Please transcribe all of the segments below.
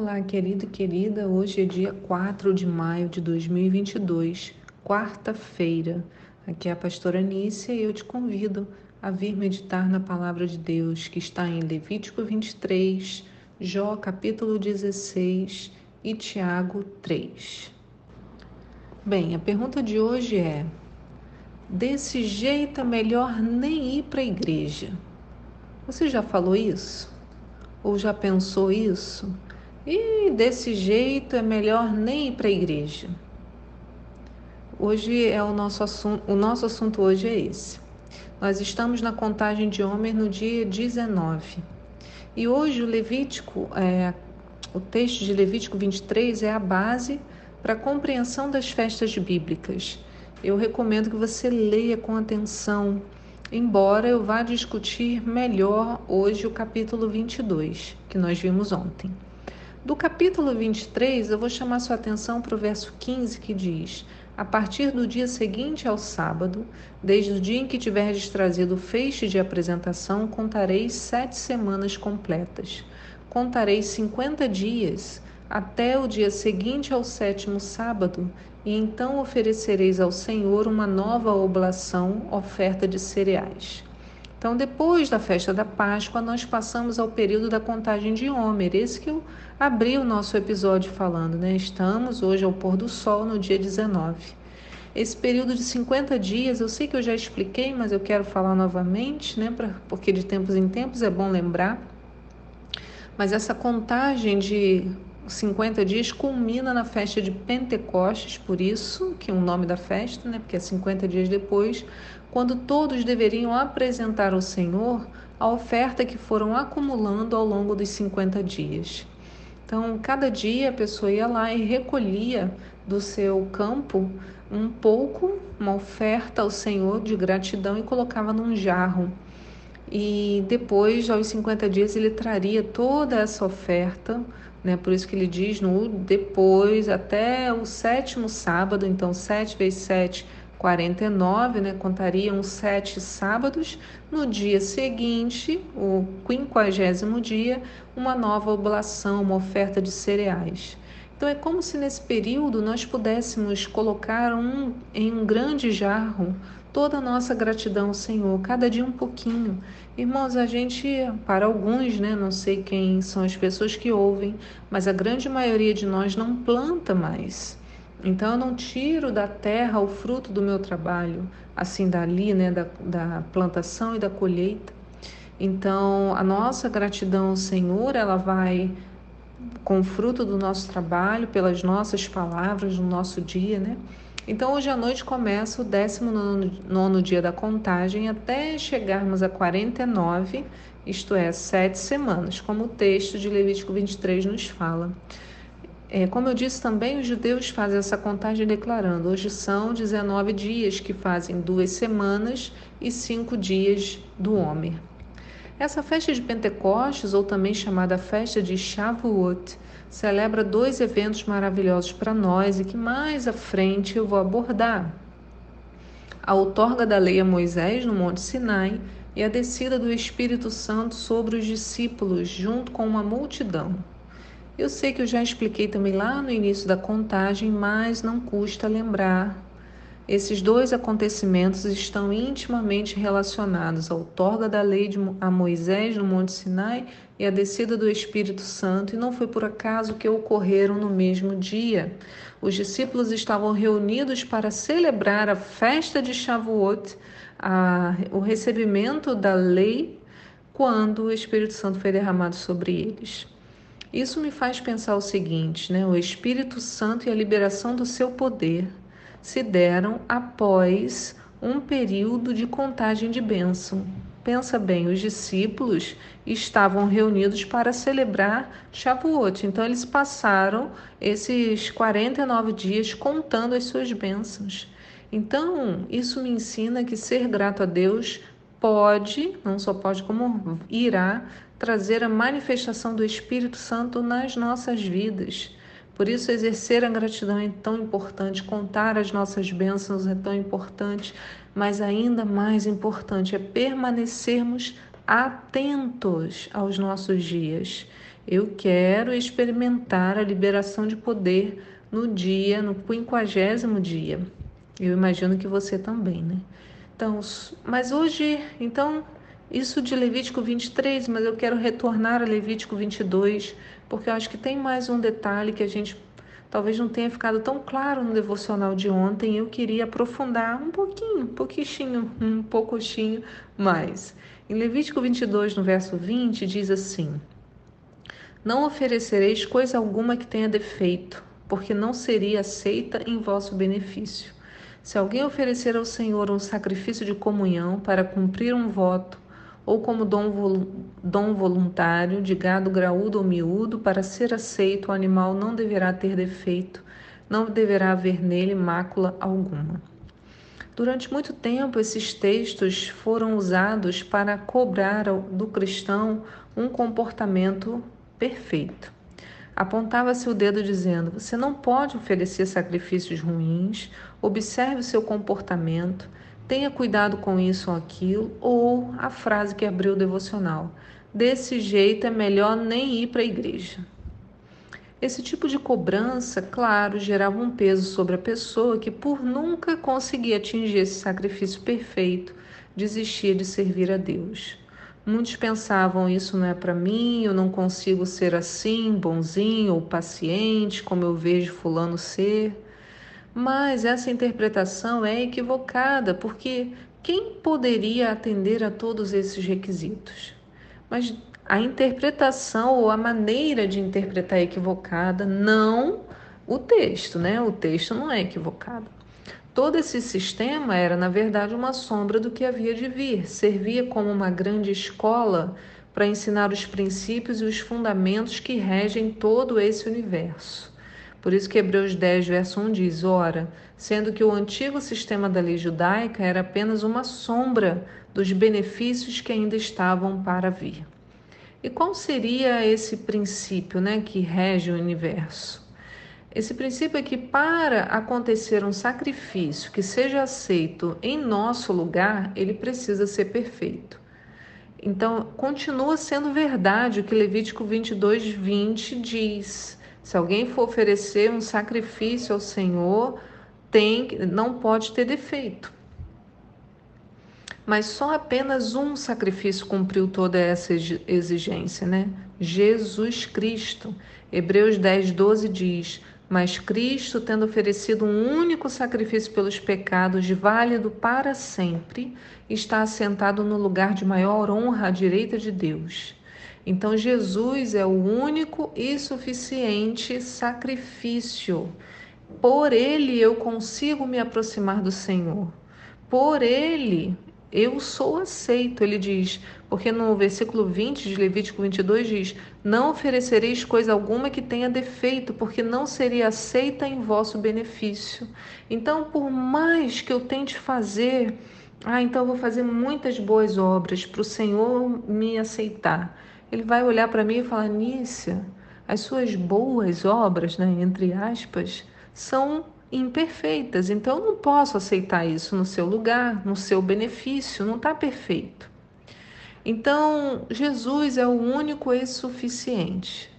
Olá, querido e querida. Hoje é dia 4 de maio de 2022, quarta-feira. Aqui é a pastora Nícia e eu te convido a vir meditar na palavra de Deus que está em Levítico 23, Jó capítulo 16 e Tiago 3. Bem, a pergunta de hoje é: desse jeito é melhor nem ir para a igreja? Você já falou isso? Ou já pensou isso? E desse jeito é melhor nem ir para a igreja. Hoje é o nosso assunto, o nosso assunto hoje é esse. Nós estamos na contagem de homens no dia 19. E hoje o Levítico, é, o texto de Levítico 23 é a base para a compreensão das festas bíblicas. Eu recomendo que você leia com atenção, embora eu vá discutir melhor hoje o capítulo 22, que nós vimos ontem. Do capítulo 23, eu vou chamar sua atenção para o verso 15 que diz: A partir do dia seguinte ao sábado, desde o dia em que tiverdes trazido o feixe de apresentação, contareis sete semanas completas. Contareis cinquenta dias até o dia seguinte ao sétimo sábado, e então oferecereis ao Senhor uma nova oblação, oferta de cereais. Então, depois da festa da Páscoa, nós passamos ao período da contagem de Homer, esse que eu abri o nosso episódio falando, né? Estamos hoje ao pôr do sol no dia 19. Esse período de 50 dias, eu sei que eu já expliquei, mas eu quero falar novamente, né? Pra, porque de tempos em tempos é bom lembrar. Mas essa contagem de 50 dias culmina na festa de Pentecostes, por isso que é o nome da festa, né? Porque é 50 dias depois, quando todos deveriam apresentar ao Senhor a oferta que foram acumulando ao longo dos 50 dias. Então, cada dia a pessoa ia lá e recolhia do seu campo um pouco, uma oferta ao Senhor de gratidão e colocava num jarro. E depois, aos 50 dias, ele traria toda essa oferta né? Por isso que ele diz no depois, até o sétimo sábado, então 7 vezes 7, 49, né? Contariam sete sábados. No dia seguinte, o quinquagésimo dia, uma nova oblação, uma oferta de cereais. Então é como se nesse período nós pudéssemos colocar um, em um grande jarro toda a nossa gratidão Senhor, cada dia um pouquinho. Irmãos, a gente, para alguns, né, não sei quem são as pessoas que ouvem, mas a grande maioria de nós não planta mais. Então eu não tiro da terra o fruto do meu trabalho, assim dali, né, da, da plantação e da colheita. Então a nossa gratidão ao Senhor, ela vai com o fruto do nosso trabalho, pelas nossas palavras no nosso dia, né? Então, hoje à noite começa o 19 dia da contagem até chegarmos a 49, isto é, sete semanas, como o texto de Levítico 23 nos fala. É, como eu disse também, os judeus fazem essa contagem declarando: hoje são 19 dias que fazem duas semanas e cinco dias do homem. Essa festa de Pentecostes, ou também chamada festa de Shavuot, celebra dois eventos maravilhosos para nós e que mais à frente eu vou abordar. A outorga da lei a Moisés no Monte Sinai e a descida do Espírito Santo sobre os discípulos junto com uma multidão. Eu sei que eu já expliquei também lá no início da contagem, mas não custa lembrar esses dois acontecimentos estão intimamente relacionados à outorga da lei de, a Moisés no Monte Sinai e a descida do Espírito Santo, e não foi por acaso que ocorreram no mesmo dia. Os discípulos estavam reunidos para celebrar a festa de Shavuot, a, o recebimento da lei, quando o Espírito Santo foi derramado sobre eles. Isso me faz pensar o seguinte, né? O Espírito Santo e a liberação do seu poder se deram após um período de contagem de bênção. Pensa bem, os discípulos estavam reunidos para celebrar Shavuot, então eles passaram esses 49 dias contando as suas bênçãos. Então, isso me ensina que ser grato a Deus pode, não só pode, como irá trazer a manifestação do Espírito Santo nas nossas vidas. Por isso, exercer a gratidão é tão importante, contar as nossas bênçãos é tão importante, mas ainda mais importante é permanecermos atentos aos nossos dias. Eu quero experimentar a liberação de poder no dia, no quinquagésimo dia. Eu imagino que você também, né? Então, mas hoje, então, isso de Levítico 23, mas eu quero retornar a Levítico 22, porque eu acho que tem mais um detalhe que a gente talvez não tenha ficado tão claro no devocional de ontem. Eu queria aprofundar um pouquinho, um pouquinho, um pouquinho mais. Em Levítico 22, no verso 20, diz assim: Não oferecereis coisa alguma que tenha defeito, porque não seria aceita em vosso benefício. Se alguém oferecer ao Senhor um sacrifício de comunhão para cumprir um voto, ou como dom, dom voluntário de gado graúdo ou miúdo, para ser aceito, o animal não deverá ter defeito, não deverá haver nele mácula alguma. Durante muito tempo, esses textos foram usados para cobrar do cristão um comportamento perfeito. Apontava-se o dedo dizendo: Você não pode oferecer sacrifícios ruins, observe o seu comportamento, tenha cuidado com isso ou aquilo, ou a frase que abriu o devocional: Desse jeito é melhor nem ir para a igreja. Esse tipo de cobrança, claro, gerava um peso sobre a pessoa que, por nunca conseguir atingir esse sacrifício perfeito, desistia de servir a Deus. Muitos pensavam: isso não é para mim, eu não consigo ser assim, bonzinho ou paciente, como eu vejo Fulano ser. Mas essa interpretação é equivocada, porque quem poderia atender a todos esses requisitos? Mas a interpretação ou a maneira de interpretar é equivocada, não o texto, né? O texto não é equivocado. Todo esse sistema era, na verdade, uma sombra do que havia de vir, servia como uma grande escola para ensinar os princípios e os fundamentos que regem todo esse universo. Por isso que Hebreus 10, verso 1 diz: Ora, sendo que o antigo sistema da lei judaica era apenas uma sombra dos benefícios que ainda estavam para vir. E qual seria esse princípio né, que rege o universo? Esse princípio é que para acontecer um sacrifício que seja aceito em nosso lugar, ele precisa ser perfeito. Então, continua sendo verdade o que Levítico 22, 20 diz. Se alguém for oferecer um sacrifício ao Senhor, tem, não pode ter defeito. Mas só apenas um sacrifício cumpriu toda essa exigência, né? Jesus Cristo. Hebreus 10, 12 diz: Mas Cristo, tendo oferecido um único sacrifício pelos pecados, válido para sempre, está assentado no lugar de maior honra à direita de Deus. Então, Jesus é o único e suficiente sacrifício. Por ele eu consigo me aproximar do Senhor. Por ele eu sou aceito, ele diz, porque no versículo 20 de Levítico 22 diz: Não oferecereis coisa alguma que tenha defeito, porque não seria aceita em vosso benefício. Então, por mais que eu tente fazer, ah, então eu vou fazer muitas boas obras para o Senhor me aceitar. Ele vai olhar para mim e falar: Nícia, as suas boas obras, né, entre aspas, são imperfeitas. Então eu não posso aceitar isso no seu lugar, no seu benefício, não está perfeito. Então Jesus é o único e suficiente.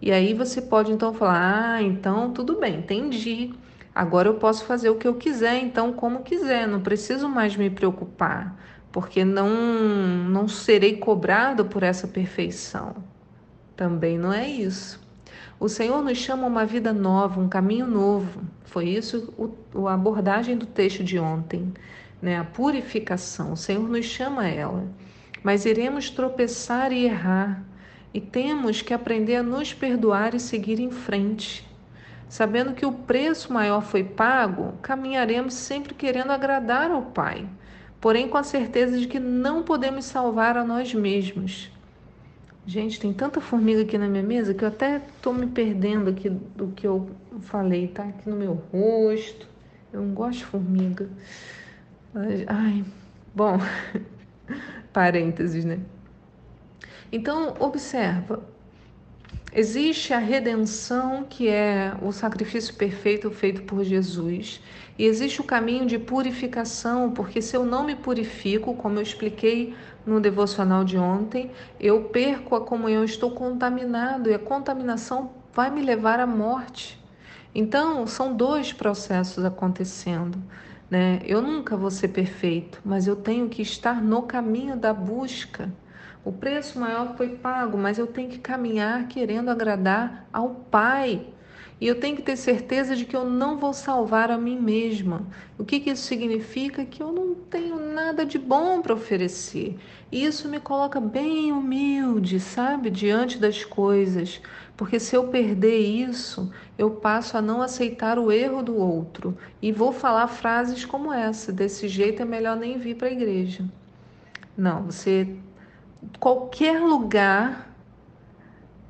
E aí você pode então falar: ah, então tudo bem, entendi. Agora eu posso fazer o que eu quiser, então como quiser, não preciso mais me preocupar, porque não não serei cobrado por essa perfeição. Também não é isso. O Senhor nos chama a uma vida nova, um caminho novo. Foi isso o, a abordagem do texto de ontem, né? A purificação. O Senhor nos chama a ela. Mas iremos tropeçar e errar, e temos que aprender a nos perdoar e seguir em frente. Sabendo que o preço maior foi pago, caminharemos sempre querendo agradar ao Pai, porém com a certeza de que não podemos salvar a nós mesmos. Gente, tem tanta formiga aqui na minha mesa que eu até tô me perdendo aqui do que eu falei, tá? Aqui no meu rosto. Eu não gosto de formiga. Ai, bom, parênteses, né? Então, observa. Existe a redenção, que é o sacrifício perfeito feito por Jesus, e existe o caminho de purificação, porque se eu não me purifico, como eu expliquei no devocional de ontem, eu perco a comunhão, estou contaminado e a contaminação vai me levar à morte. Então, são dois processos acontecendo. Né? Eu nunca vou ser perfeito, mas eu tenho que estar no caminho da busca. O preço maior foi pago, mas eu tenho que caminhar querendo agradar ao Pai. E eu tenho que ter certeza de que eu não vou salvar a mim mesma. O que, que isso significa? Que eu não tenho nada de bom para oferecer. E isso me coloca bem humilde, sabe, diante das coisas. Porque se eu perder isso, eu passo a não aceitar o erro do outro. E vou falar frases como essa: desse jeito é melhor nem vir para a igreja. Não, você. Qualquer lugar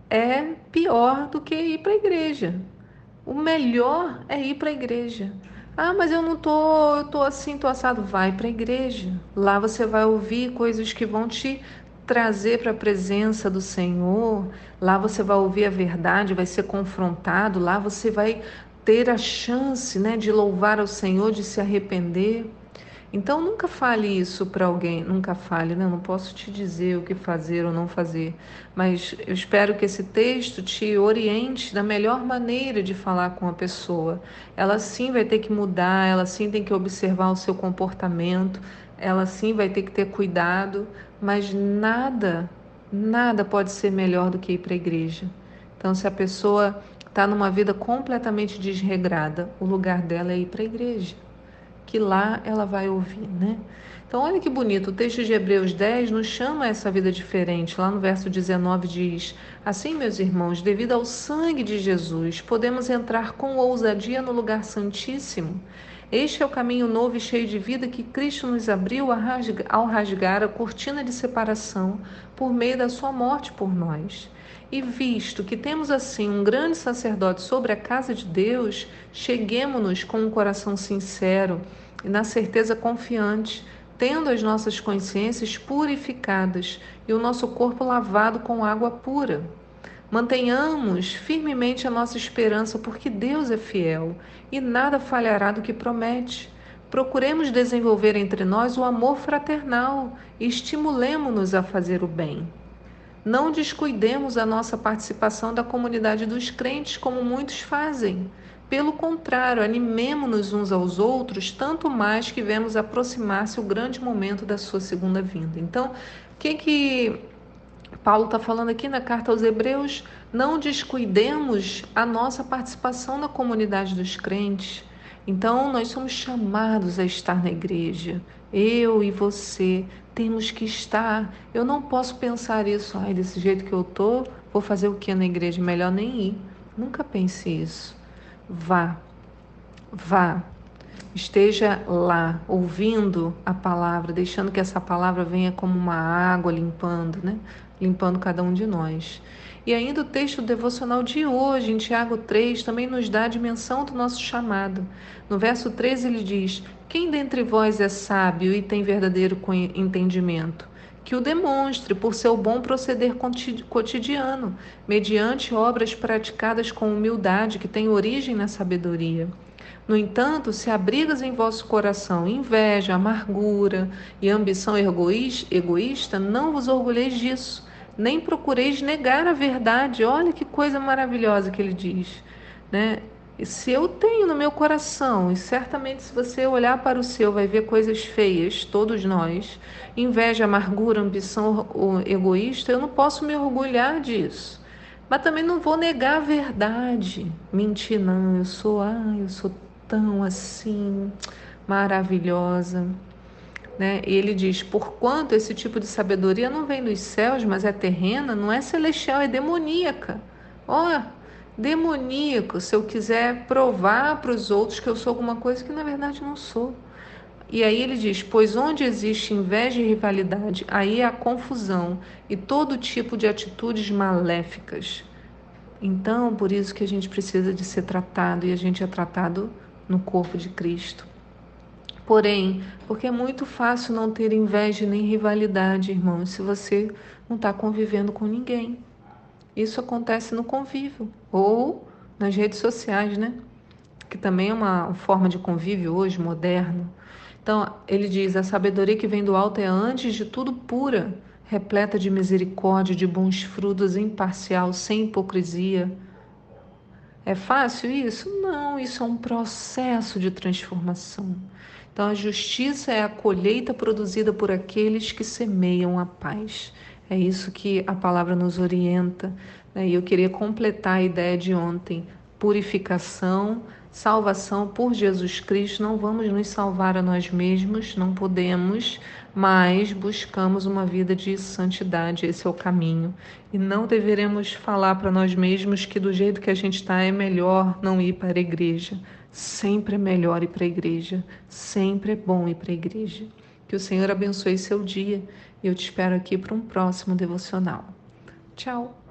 é pior do que ir para a igreja. O melhor é ir para a igreja. Ah, mas eu não tô, eu tô assim, tô assado. Vai para a igreja. Lá você vai ouvir coisas que vão te trazer para a presença do Senhor. Lá você vai ouvir a verdade, vai ser confrontado. Lá você vai ter a chance, né, de louvar ao Senhor, de se arrepender. Então nunca fale isso para alguém, nunca fale, né? Não posso te dizer o que fazer ou não fazer, mas eu espero que esse texto te oriente da melhor maneira de falar com a pessoa. Ela sim vai ter que mudar, ela sim tem que observar o seu comportamento, ela sim vai ter que ter cuidado, mas nada, nada pode ser melhor do que ir para a igreja. Então, se a pessoa está numa vida completamente desregrada, o lugar dela é ir para a igreja que lá ela vai ouvir, né? Então, olha que bonito, o texto de Hebreus 10 nos chama a essa vida diferente. Lá no verso 19 diz: Assim, meus irmãos, devido ao sangue de Jesus, podemos entrar com ousadia no lugar santíssimo. Este é o caminho novo e cheio de vida que Cristo nos abriu ao rasgar a cortina de separação por meio da sua morte por nós. E visto que temos assim um grande sacerdote sobre a casa de Deus, cheguemos-nos com um coração sincero e na certeza confiante, tendo as nossas consciências purificadas e o nosso corpo lavado com água pura. Mantenhamos firmemente a nossa esperança, porque Deus é fiel e nada falhará do que promete. Procuremos desenvolver entre nós o amor fraternal e estimulemos-nos a fazer o bem. Não descuidemos a nossa participação da comunidade dos crentes, como muitos fazem. Pelo contrário, animemo-nos uns aos outros, tanto mais que vemos aproximar-se o grande momento da sua segunda vinda. Então, o que que Paulo está falando aqui na carta aos Hebreus? Não descuidemos a nossa participação na comunidade dos crentes. Então, nós somos chamados a estar na igreja. Eu e você temos que estar. Eu não posso pensar isso, ai, desse jeito que eu tô, vou fazer o que na igreja? Melhor nem ir. Nunca pense isso. Vá, vá, esteja lá, ouvindo a palavra, deixando que essa palavra venha como uma água limpando, né? Limpando cada um de nós. E ainda o texto devocional de hoje, em Tiago 3, também nos dá a dimensão do nosso chamado. No verso 13 ele diz: Quem dentre vós é sábio e tem verdadeiro entendimento? que o demonstre por seu bom proceder cotidiano, mediante obras praticadas com humildade que têm origem na sabedoria. No entanto, se abrigas em vosso coração inveja, amargura e ambição egoísta, não vos orgulheis disso, nem procureis negar a verdade. Olha que coisa maravilhosa que ele diz, né? se eu tenho no meu coração, e certamente se você olhar para o seu, vai ver coisas feias, todos nós, inveja, amargura, ambição egoísta, eu não posso me orgulhar disso. Mas também não vou negar a verdade. Mentir, não, eu sou, ah, eu sou tão assim, maravilhosa. Né? E ele diz: porquanto esse tipo de sabedoria não vem dos céus, mas é terrena, não é celestial, é demoníaca. Ó, oh, demoníaco se eu quiser provar para os outros que eu sou alguma coisa que na verdade não sou. E aí ele diz: Pois onde existe inveja e rivalidade, aí há confusão e todo tipo de atitudes maléficas. Então, por isso que a gente precisa de ser tratado e a gente é tratado no corpo de Cristo. Porém, porque é muito fácil não ter inveja nem rivalidade, irmãos, se você não está convivendo com ninguém. Isso acontece no convívio ou nas redes sociais, né? Que também é uma forma de convívio hoje moderno. Então, ele diz: a sabedoria que vem do alto é antes de tudo pura, repleta de misericórdia, de bons frutos, imparcial, sem hipocrisia. É fácil isso? Não, isso é um processo de transformação. Então, a justiça é a colheita produzida por aqueles que semeiam a paz. É isso que a palavra nos orienta. Né? E eu queria completar a ideia de ontem: purificação, salvação por Jesus Cristo. Não vamos nos salvar a nós mesmos, não podemos, mas buscamos uma vida de santidade. Esse é o caminho. E não deveremos falar para nós mesmos que do jeito que a gente está é melhor não ir para a igreja. Sempre é melhor ir para a igreja, sempre é bom ir para a igreja. Que o Senhor abençoe seu dia e eu te espero aqui para um próximo devocional. Tchau!